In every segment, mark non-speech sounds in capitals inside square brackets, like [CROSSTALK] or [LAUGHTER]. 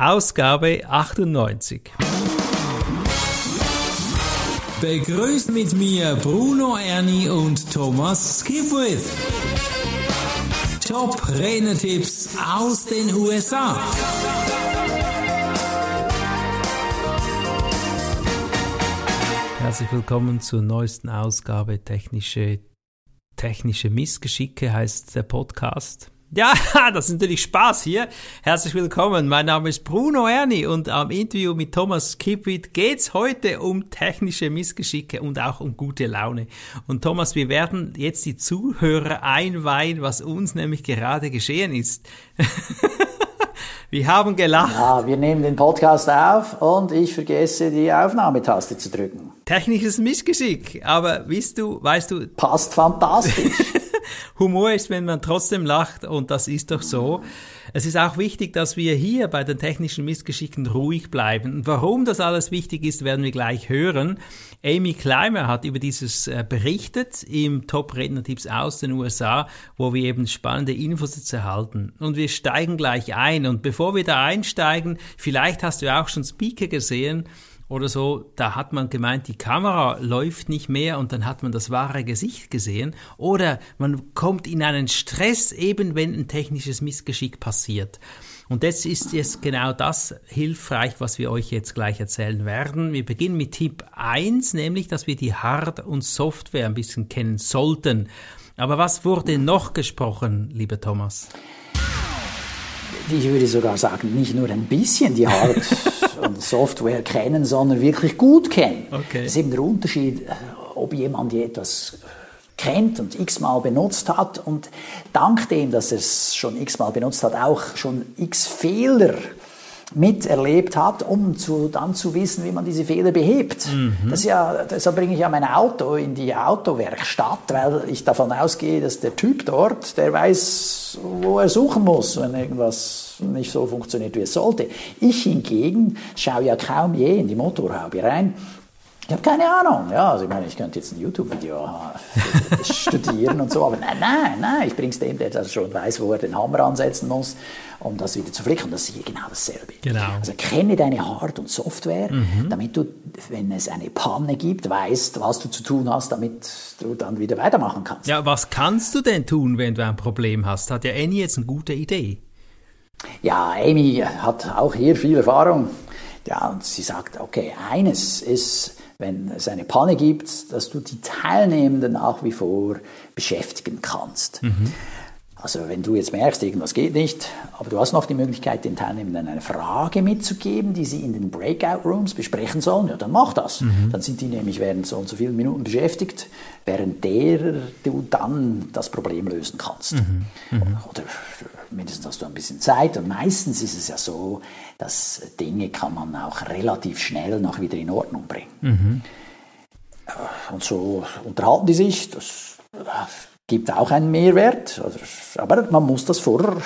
Ausgabe 98. Begrüßt mit mir Bruno Erni und Thomas Skipwith. Top Rennertipps aus den USA. Herzlich willkommen zur neuesten Ausgabe Technische, Technische Missgeschicke heißt der Podcast. Ja, [LAUGHS] das ist natürlich Spaß hier. Herzlich willkommen. Mein Name ist Bruno Erni und am Interview mit Thomas Kipwit geht's heute um technische Missgeschicke und auch um gute Laune. Und Thomas, wir werden jetzt die Zuhörer einweihen, was uns nämlich gerade geschehen ist. [LAUGHS] wir haben gelacht. Ja, wir nehmen den Podcast auf und ich vergesse die Aufnahmetaste zu drücken. Technisches Missgeschick, aber weißt du, weißt du. Passt fantastisch. [LAUGHS] Humor ist, wenn man trotzdem lacht und das ist doch so. Es ist auch wichtig, dass wir hier bei den technischen Missgeschicken ruhig bleiben. Und warum das alles wichtig ist, werden wir gleich hören. Amy Clymer hat über dieses äh, berichtet im Top Redner-Tipps aus den USA, wo wir eben spannende Infos jetzt erhalten. Und wir steigen gleich ein. Und bevor wir da einsteigen, vielleicht hast du auch schon Speaker gesehen, oder so, da hat man gemeint, die Kamera läuft nicht mehr und dann hat man das wahre Gesicht gesehen. Oder man kommt in einen Stress, eben wenn ein technisches Missgeschick passiert. Und das ist jetzt genau das hilfreich, was wir euch jetzt gleich erzählen werden. Wir beginnen mit Tipp 1, nämlich, dass wir die Hard- und Software ein bisschen kennen sollten. Aber was wurde noch gesprochen, lieber Thomas? Ich würde sogar sagen, nicht nur ein bisschen die Hard- [LAUGHS] und Software kennen, sondern wirklich gut kennen. Okay. Das ist eben der Unterschied, äh, ob jemand etwas kennt und x-mal benutzt hat und dank dem, dass er es schon x-mal benutzt hat, auch schon x Fehler miterlebt hat, um zu, dann zu wissen, wie man diese Fehler behebt. Mhm. Das ja, deshalb bringe ich ja mein Auto in die Autowerkstatt, weil ich davon ausgehe, dass der Typ dort, der weiß, wo er suchen muss, wenn irgendwas nicht so funktioniert, wie es sollte. Ich hingegen schaue ja kaum je in die Motorhaube rein ich habe keine Ahnung. Ja, also ich meine, ich könnte jetzt ein YouTube-Video [LAUGHS] studieren und so, aber nein, nein, nein, ich bringe es dem, der das schon weiß, wo er den Hammer ansetzen muss, um das wieder zu flicken. Das ist hier genau dasselbe. Genau. Also kenne deine Hard- und Software, mhm. damit du, wenn es eine Panne gibt, weißt, was du zu tun hast, damit du dann wieder weitermachen kannst. Ja, was kannst du denn tun, wenn du ein Problem hast? Hat ja Annie jetzt eine gute Idee. Ja, Amy hat auch hier viel Erfahrung. Ja, und sie sagt, okay, eines ist, wenn es eine Panne gibt, dass du die Teilnehmenden nach wie vor beschäftigen kannst. Mhm. Also wenn du jetzt merkst, irgendwas geht nicht, aber du hast noch die Möglichkeit, den Teilnehmenden eine Frage mitzugeben, die sie in den Breakout Rooms besprechen sollen, ja, dann mach das. Mhm. Dann sind die nämlich während so und so vielen Minuten beschäftigt, während der du dann das Problem lösen kannst. Mhm. Mhm. Oder mindestens hast du ein bisschen Zeit und meistens ist es ja so, dass Dinge kann man auch relativ schnell noch wieder in Ordnung bringen. Mhm. Und so unterhalten die sich, das gibt auch einen Mehrwert. Aber man muss das vorher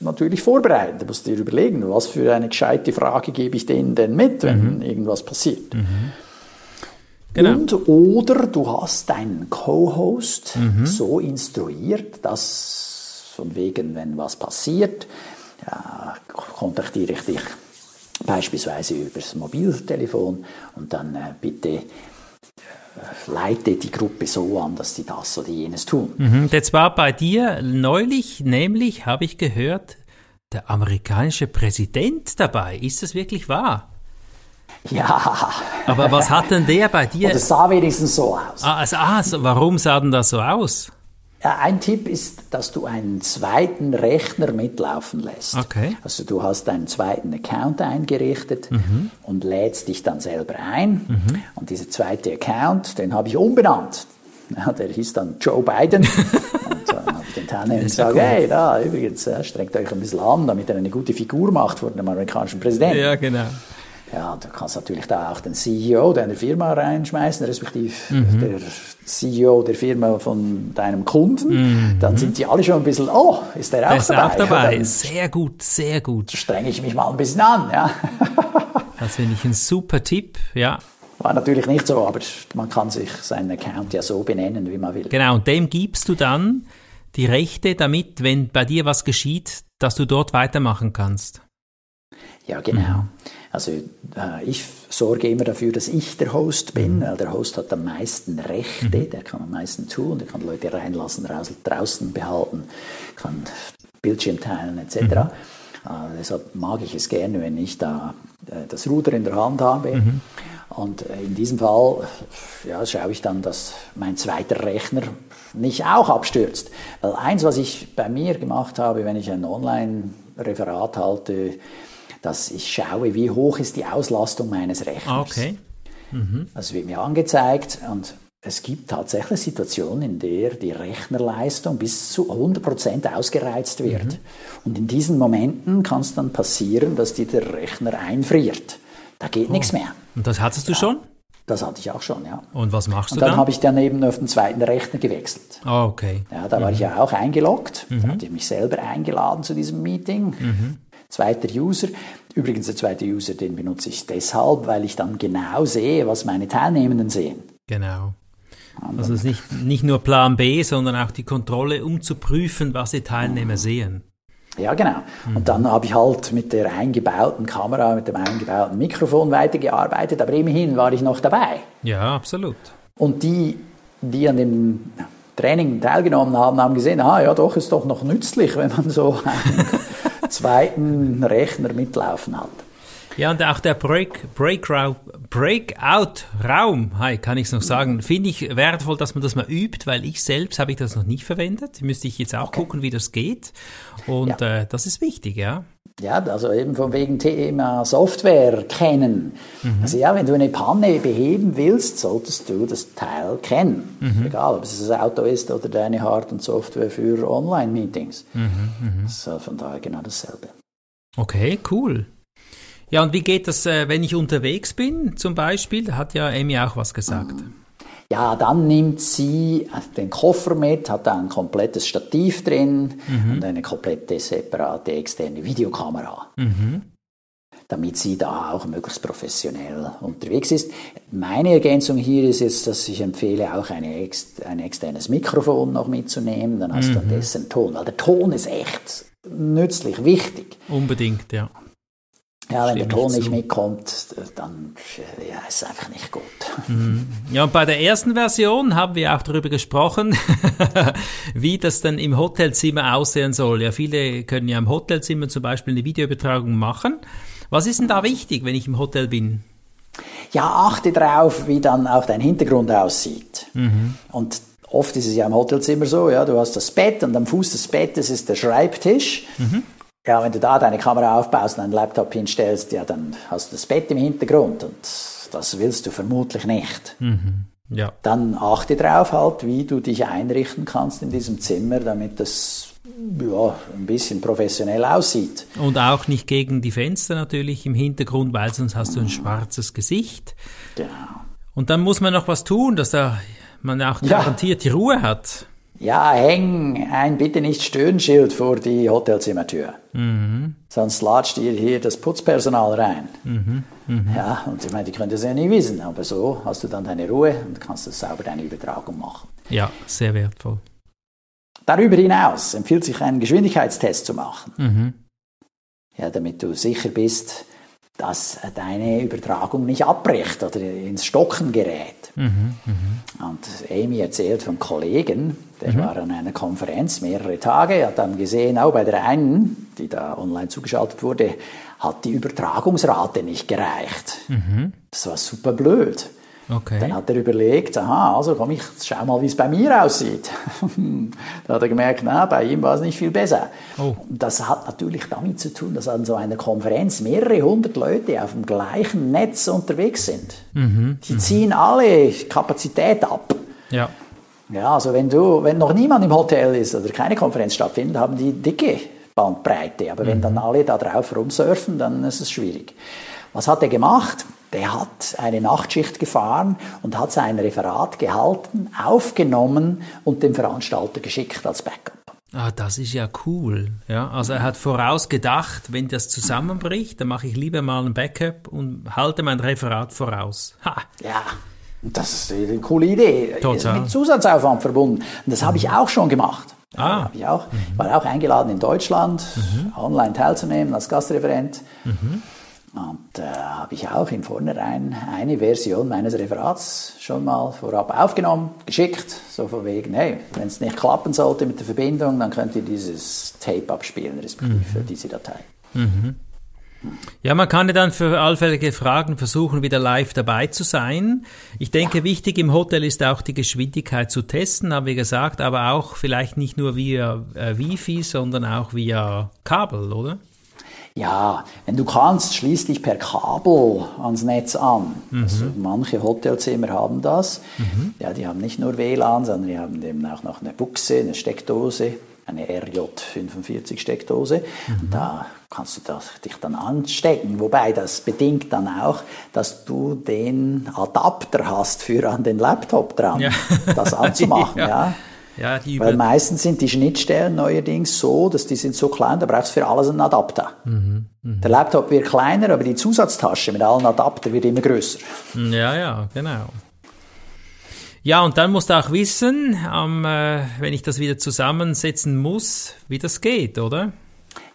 natürlich vorbereiten. Du musst dir überlegen, was für eine gescheite Frage gebe ich denen denn mit, wenn mhm. irgendwas passiert. Mhm. Genau. Und oder du hast deinen Co-Host mhm. so instruiert, dass von wegen, wenn was passiert, ja, kontaktiere ich dich beispielsweise über das Mobiltelefon und dann äh, bitte leite die Gruppe so an, dass sie das oder jenes tun. Mhm. Das war bei dir neulich, nämlich habe ich gehört, der amerikanische Präsident dabei. Ist das wirklich wahr? Ja. Aber was hat denn der bei dir? [LAUGHS] Das sah wenigstens so aus. Ah, also, ah, warum sah denn das so aus? Ein Tipp ist, dass du einen zweiten Rechner mitlaufen lässt. Okay. Also du hast einen zweiten Account eingerichtet mhm. und lädst dich dann selber ein. Mhm. Und dieser zweite Account, den habe ich umbenannt. Ja, der hieß dann Joe Biden. [LAUGHS] und dann habe ich den Teilnehmern gesagt, cool. hey, da übrigens, äh, strengt euch ein bisschen an, damit er eine gute Figur macht vor dem amerikanischen Präsidenten. Ja, genau. Ja, du kannst natürlich da auch den CEO deiner Firma reinschmeißen, respektive mhm. der CEO der Firma von deinem Kunden. Mhm. Dann sind die alle schon ein bisschen, oh, ist der auch ist dabei? Auch dabei. sehr gut, sehr gut. Strenge ich mich mal ein bisschen an, ja. [LAUGHS] das finde ich ein super Tipp, ja. War natürlich nicht so, aber man kann sich seinen Account ja so benennen, wie man will. Genau, und dem gibst du dann die Rechte, damit, wenn bei dir was geschieht, dass du dort weitermachen kannst. Ja, genau. Also äh, ich sorge immer dafür, dass ich der Host bin, weil der Host hat am meisten Rechte, der kann am meisten tun, der kann Leute reinlassen, raus, draußen behalten, kann Bildschirm teilen etc. Äh, deshalb mag ich es gerne, wenn ich da äh, das Ruder in der Hand habe. Und äh, in diesem Fall ja, schaue ich dann, dass mein zweiter Rechner nicht auch abstürzt. Weil eins, was ich bei mir gemacht habe, wenn ich ein Online-Referat halte, dass ich schaue, wie hoch ist die Auslastung meines Rechners. Ah, Okay. Das wird mir angezeigt und es gibt tatsächlich Situationen, in der die Rechnerleistung bis zu 100% ausgereizt wird. Und in diesen Momenten kann es dann passieren, dass dir der Rechner einfriert. Da geht nichts mehr. Und das hattest du schon? Das hatte ich auch schon, ja. Und was machst Und du dann dann? habe ich dann eben auf den zweiten Rechner gewechselt. Ah, okay. Ja, da war ich ja auch eingeloggt. Da hatte ich mich selber eingeladen zu diesem Meeting. Zweiter User. Übrigens, der zweite User, den benutze ich deshalb, weil ich dann genau sehe, was meine Teilnehmenden sehen. Genau. Also es ist nicht, nicht nur Plan B, sondern auch die Kontrolle, um zu prüfen, was die Teilnehmer sehen. Ja, genau. Und dann habe ich halt mit der eingebauten Kamera, mit dem eingebauten Mikrofon weitergearbeitet, aber immerhin war ich noch dabei. Ja, absolut. Und die, die an dem Training teilgenommen haben, haben gesehen, ah ja, doch, ist doch noch nützlich, wenn man so [LAUGHS] einen zweiten Rechner mitlaufen hat. Ja, und auch der Break, Breakout, Breakout-Raum, hi, kann ich es noch sagen, finde ich wertvoll, dass man das mal übt, weil ich selbst habe ich das noch nicht verwendet. Müsste ich jetzt auch gucken, wie das geht. Und Ja. äh, das ist wichtig, ja. Ja, also eben von wegen Thema Software kennen. Also ja, wenn du eine Panne beheben willst, solltest du das Teil kennen. Egal, ob es das Auto ist oder deine Hard- und Software für Online-Meetings. So, von daher genau dasselbe. Okay, cool. Ja, und wie geht das, äh, wenn ich unterwegs bin, zum Beispiel? Da hat ja Amy auch was gesagt. Ja, dann nimmt sie den Koffer mit, hat da ein komplettes Stativ drin und eine komplette separate externe Videokamera. Damit sie da auch möglichst professionell unterwegs ist. Meine Ergänzung hier ist jetzt, dass ich empfehle, auch ex ein externes Mikrofon noch mitzunehmen. Dann hast du dann dessen Ton, weil der Ton ist echt nützlich, wichtig. Unbedingt, ja. Ja, wenn der Ton nicht mitkommt, dann ja, ist es einfach nicht gut. Ja, und bei der ersten Version haben wir auch darüber gesprochen, [LAUGHS] wie das dann im Hotelzimmer aussehen soll. Ja, viele können ja im Hotelzimmer zum Beispiel eine Videoübertragung machen. Was ist denn da wichtig, wenn ich im Hotel bin? Ja, achte drauf, wie dann auch dein Hintergrund aussieht. Und oft ist es ja im Hotelzimmer so, ja, du hast das Bett und am Fuß des Bettes ist der Schreibtisch. Ja, wenn du da deine Kamera aufbaust und deinen Laptop hinstellst, ja, dann hast du das Bett im Hintergrund und das willst du vermutlich nicht. Ja, Dann achte drauf halt, wie du dich einrichten kannst in diesem Zimmer, damit das ja, ein bisschen professionell aussieht. und auch nicht gegen die Fenster natürlich im Hintergrund, weil sonst hast du ein schwarzes Gesicht. Genau. Und dann muss man noch was tun, dass da man auch Ja. garantiert die Ruhe hat. Ja, häng ein Bitte nicht stören Schild vor die Hotelzimmertür. Sonst latscht dir hier das Putzpersonal rein. Ja, und ich meine, die können das ja nie wissen, aber so hast du dann deine Ruhe und kannst du sauber deine Übertragung machen. Ja, sehr wertvoll. Darüber hinaus empfiehlt sich einen Geschwindigkeitstest zu machen. Ja, damit du sicher bist, dass deine Übertragung nicht abbricht oder ins Stocken gerät. Und Amy erzählt von Kollegen, der war an einer Konferenz mehrere Tage, hat dann gesehen, auch bei der einen, die da online zugeschaltet wurde, hat die Übertragungsrate nicht gereicht. Das war super blöd. Okay. Dann hat er überlegt, aha, also komm, ich schau mal, wie es bei mir aussieht. [LAUGHS] da hat er gemerkt, na, bei ihm war es nicht viel besser. Oh. Das hat natürlich damit zu tun, dass an so einer Konferenz mehrere hundert Leute auf dem gleichen Netz unterwegs sind. Die ziehen alle Kapazität ab. Ja. Ja, also wenn du, wenn noch niemand im Hotel ist oder keine Konferenz stattfindet, haben die dicke Bandbreite. Aber wenn dann alle da drauf rumsurfen, dann ist es schwierig. Was hat er gemacht? Der hat eine Nachtschicht gefahren und hat sein Referat gehalten, aufgenommen und dem Veranstalter geschickt als Backup. Ah, das ist ja cool. Ja, also er hat vorausgedacht, wenn das zusammenbricht, dann mache ich lieber mal ein Backup und halte mein Referat voraus. Ha. Ja, das ist eine coole Idee. Total. Mit Zusatzaufwand verbunden. Und das habe ich auch schon gemacht. Ah. Hab ich auch. Mhm. War auch eingeladen in Deutschland, mhm. online teilzunehmen als Gastreferent. Mhm. Und da äh, habe ich auch im Vornherein eine Version meines Referats schon mal vorab aufgenommen, geschickt, so von wegen, hey, wenn es nicht klappen sollte mit der Verbindung, dann könnt ihr dieses Tape abspielen, respektive mhm. diese Datei. Mhm. Ja, man kann ja dann für allfällige Fragen versuchen, wieder live dabei zu sein. Ich denke, wichtig im Hotel ist auch die Geschwindigkeit zu testen, haben wir gesagt, aber auch vielleicht nicht nur via äh, Wifi, sondern auch via Kabel, oder? Ja, wenn du kannst, schließ dich per Kabel ans Netz an. Mhm. Also manche Hotelzimmer haben das. Mhm. Ja, die haben nicht nur WLAN, sondern die haben eben auch noch eine Buchse, eine Steckdose, eine RJ45 Steckdose. Mhm. Und da kannst du das, dich dann anstecken. Wobei das bedingt dann auch, dass du den Adapter hast für an den Laptop dran, ja. das anzumachen. [LAUGHS] ja. ja. Ja, Weil meistens sind die Schnittstellen neuerdings so, dass die sind so klein, da brauchst du für alles einen Adapter. Mhm, mh. Der Laptop wird kleiner, aber die Zusatztasche mit allen Adaptern wird immer größer. Ja, ja, genau. Ja, und dann musst du auch wissen, ähm, äh, wenn ich das wieder zusammensetzen muss, wie das geht, oder?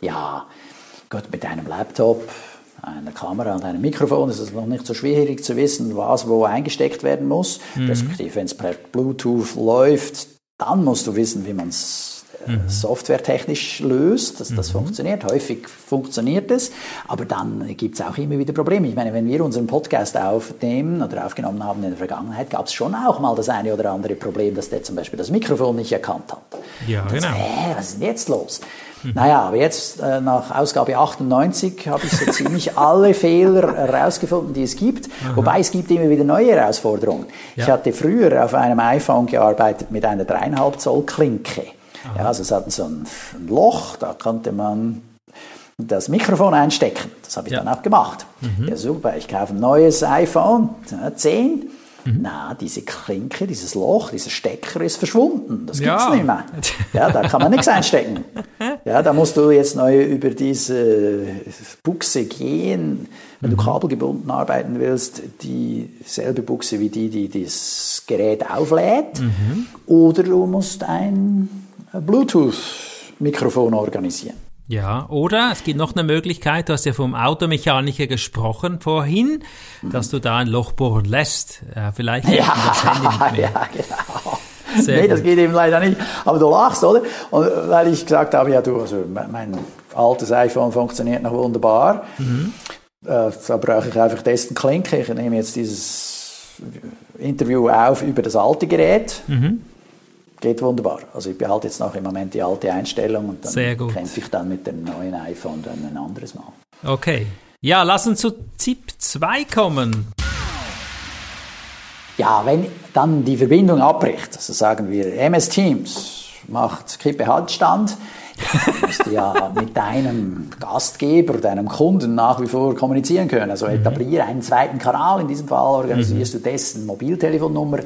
Ja, gut, mit einem Laptop, einer Kamera und einem Mikrofon ist es noch nicht so schwierig zu wissen, was wo eingesteckt werden muss. Mhm. Respektive, wenn es per Bluetooth läuft, dann musst du wissen, wie man es äh, mhm. softwaretechnisch löst, dass das mhm. funktioniert. Häufig funktioniert es, aber dann gibt es auch immer wieder Probleme. Ich meine, wenn wir unseren Podcast aufnehmen oder aufgenommen haben in der Vergangenheit, gab es schon auch mal das eine oder andere Problem, dass der zum Beispiel das Mikrofon nicht erkannt hat. Ja, genau. Äh, was ist denn jetzt los? [LAUGHS] Naja, aber jetzt äh, nach Ausgabe 98 habe ich so [LAUGHS] ziemlich alle Fehler herausgefunden, die es gibt. Aha. Wobei es gibt immer wieder neue Herausforderungen. Ja. Ich hatte früher auf einem iPhone gearbeitet mit einer dreieinhalb Zoll Klinke. Ja, also es hat so ein, ein Loch, da konnte man das Mikrofon einstecken. Das habe ich ja. dann auch gemacht. Mhm. Ja, super, ich kaufe ein neues iPhone 10 Mhm. Na, diese Klinke, dieses Loch, dieser Stecker ist verschwunden. Das gibt's ja. nicht mehr. Ja, da kann man nichts einstecken. Ja, da musst du jetzt neu über diese Buchse gehen, wenn mhm. du kabelgebunden arbeiten willst, dieselbe Buchse wie die, die das Gerät auflädt. Mhm. Oder du musst ein Bluetooth-Mikrofon organisieren. Ja, oder es gibt noch eine Möglichkeit, du hast ja vom Automechaniker gesprochen vorhin, dass du da ein Loch bohren lässt. Ja, vielleicht ja, das Handy nicht [LAUGHS] mehr. ja, genau. Sehr nee, gut. das geht eben leider nicht. Aber du lachst, oder? Und weil ich gesagt habe, ja du, also mein altes iPhone funktioniert noch wunderbar. Mhm. Äh, da brauche ich einfach dessen Klinke. Ich nehme jetzt dieses Interview auf über das alte Gerät. Mhm geht wunderbar. Also ich behalte jetzt noch im Moment die alte Einstellung und dann kämpfe ich dann mit dem neuen iPhone dann ein anderes Mal. Okay. Ja, lass uns zu ZIP 2 kommen. Ja, wenn dann die Verbindung abbricht, also sagen wir MS Teams macht Kippe Handstand, ja, musst du ja mit deinem Gastgeber, deinem Kunden nach wie vor kommunizieren können. Also mhm. etabliere einen zweiten Kanal, in diesem Fall organisierst mhm. du dessen Mobiltelefonnummer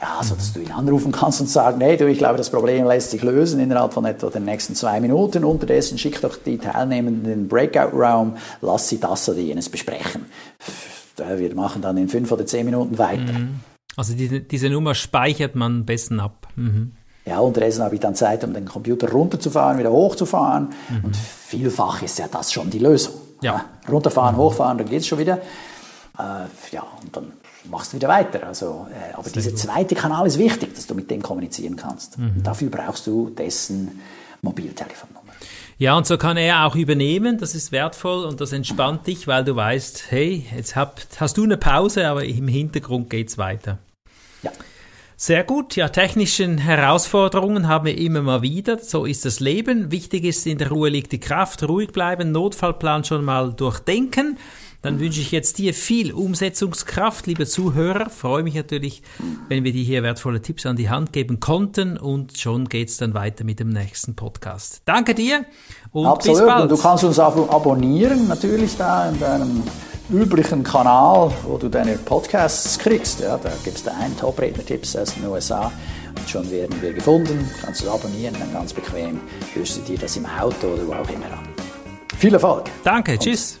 ja, so dass du ihn anrufen kannst und sagen, hey, du, ich glaube, das Problem lässt sich lösen innerhalb von etwa den nächsten zwei Minuten. Unterdessen schick doch die Teilnehmenden in den Breakout-Raum, lass sie das oder jenes besprechen. Wir machen dann in fünf oder zehn Minuten weiter. Mhm. Also diese, diese Nummer speichert man am besten ab. Mhm. Ja, unterdessen habe ich dann Zeit, um den Computer runterzufahren, wieder hochzufahren. Mhm. Und vielfach ist ja das schon die Lösung. Ja. Runterfahren, hochfahren, dann geht es schon wieder. Äh, ja, und dann machst du wieder weiter. Also, äh, aber dieser zweite Kanal ist wichtig, dass du mit dem kommunizieren kannst. Mhm. dafür brauchst du dessen Mobiltelefonnummer. Ja, und so kann er auch übernehmen, das ist wertvoll und das entspannt dich, weil du weißt, hey, jetzt hab, hast du eine Pause, aber im Hintergrund geht's weiter. Ja. Sehr gut, ja, technischen Herausforderungen haben wir immer mal wieder, so ist das Leben. Wichtig ist, in der Ruhe liegt die Kraft, ruhig bleiben, Notfallplan schon mal durchdenken dann wünsche ich jetzt dir viel Umsetzungskraft, liebe Zuhörer. Freue mich natürlich, wenn wir dir hier wertvolle Tipps an die Hand geben konnten und schon geht's dann weiter mit dem nächsten Podcast. Danke dir und Absolut. bis bald. Und du kannst uns auch abonnieren, natürlich da in deinem üblichen Kanal, wo du deine Podcasts kriegst. Ja, da gibst du ein Top-Redner-Tipps aus den USA und schon werden wir gefunden. Kannst du abonnieren, dann ganz bequem hörst du dir das im Auto oder wo auch immer an. Viel Erfolg. Danke, und tschüss.